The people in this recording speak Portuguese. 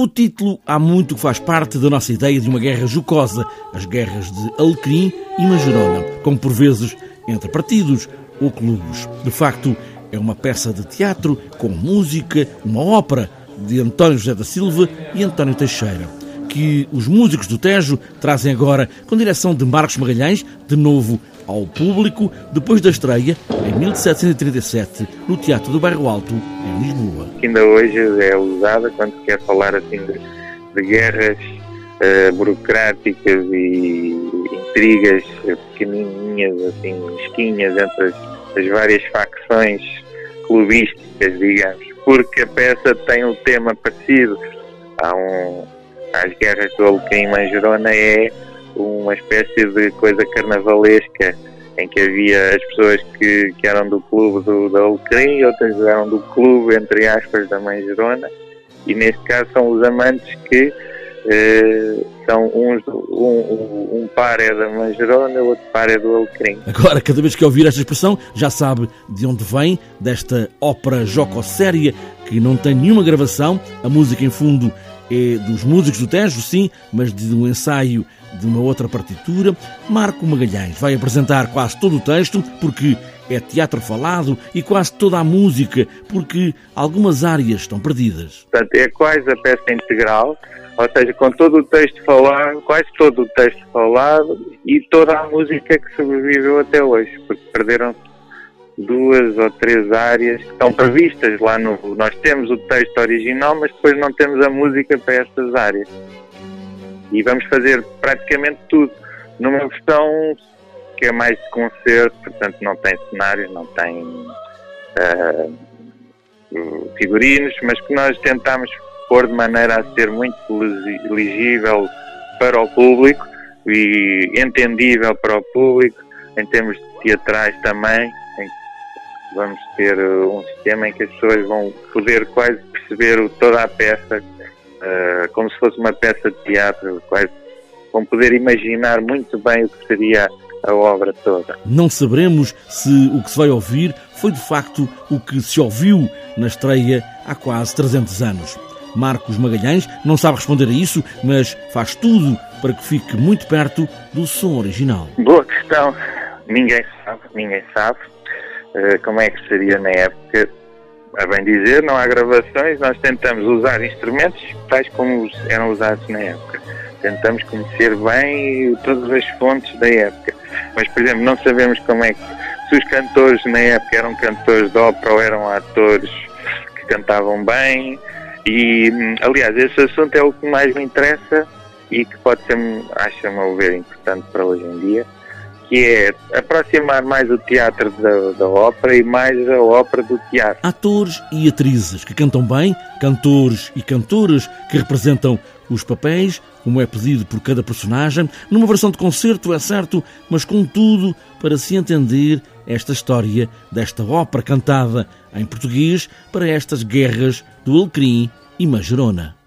O título há muito que faz parte da nossa ideia de uma guerra jocosa, as guerras de Alecrim e Majorona, como por vezes entre partidos ou clubes. De facto, é uma peça de teatro com música, uma ópera de António José da Silva e António Teixeira, que os músicos do Tejo trazem agora com direção de Marcos Magalhães, de novo ao público, depois da estreia, em 1737, no Teatro do Bairro Alto, em Lisboa. Ainda hoje é usada quando quer falar assim de, de guerras uh, burocráticas e intrigas pequenininhas, assim, mesquinhas entre as, as várias facções clubísticas, digamos, porque a peça tem um tema parecido. Há um, as guerras do Alecrim Manjerona é uma espécie de coisa carnavalesca em que havia as pessoas que, que eram do clube do, da Alecrim, outras eram do clube, entre aspas, da Mãe Gerona, e neste caso são os amantes que eh, são uns, um, um, par é da Mãe Gerona, outro par é do Alecrim. Agora, cada vez que ouvir esta expressão, já sabe de onde vem, desta ópera joco-séria que não tem nenhuma gravação, a música em fundo é dos músicos do Tejo, sim, mas de um ensaio de uma outra partitura. Marco Magalhães vai apresentar quase todo o texto, porque é teatro falado, e quase toda a música, porque algumas áreas estão perdidas. Portanto, é quase a peça integral, ou seja, com todo o texto falado, quase todo o texto falado e toda a música que sobreviveu até hoje, porque perderam duas ou três áreas que estão previstas lá no. Nós temos o texto original, mas depois não temos a música para estas áreas. E vamos fazer praticamente tudo numa versão que é mais de concerto, portanto não tem cenário, não tem uh, figurinos, mas que nós tentamos pôr de maneira a ser muito legível para o público e entendível para o público, em termos teatrais também, vamos ter uh, um sistema em que as pessoas vão poder quase perceber toda a peça uh, como se fosse uma peça de teatro, quase vão poder imaginar muito bem o que seria a obra toda. Não saberemos se o que se vai ouvir foi de facto o que se ouviu na estreia há quase 300 anos. Marcos Magalhães não sabe responder a isso, mas faz tudo para que fique muito perto do som original. Boa questão. Ninguém sabe, ninguém sabe. Eh, como é que seria na época. A bem dizer, não há gravações, nós tentamos usar instrumentos tais como eram usados na época. Tentamos conhecer bem todas as fontes da época. Mas, por exemplo, não sabemos como é que. Se os cantores na época eram cantores de ópera ou eram atores que cantavam bem. E, aliás, esse assunto é o que mais me interessa e que pode ser, acho-me a ver, importante para hoje em dia que é aproximar mais o teatro da, da, ópera e mais a ópera do teatro. Atores e atrizes que cantam bem, cantores e cantoras que representam os papéis, como é pedido por cada personagem, numa versão de concerto, é certo, mas com tudo para se entender esta história desta ópera cantada em português para estas guerras do Alecrim e Majorona.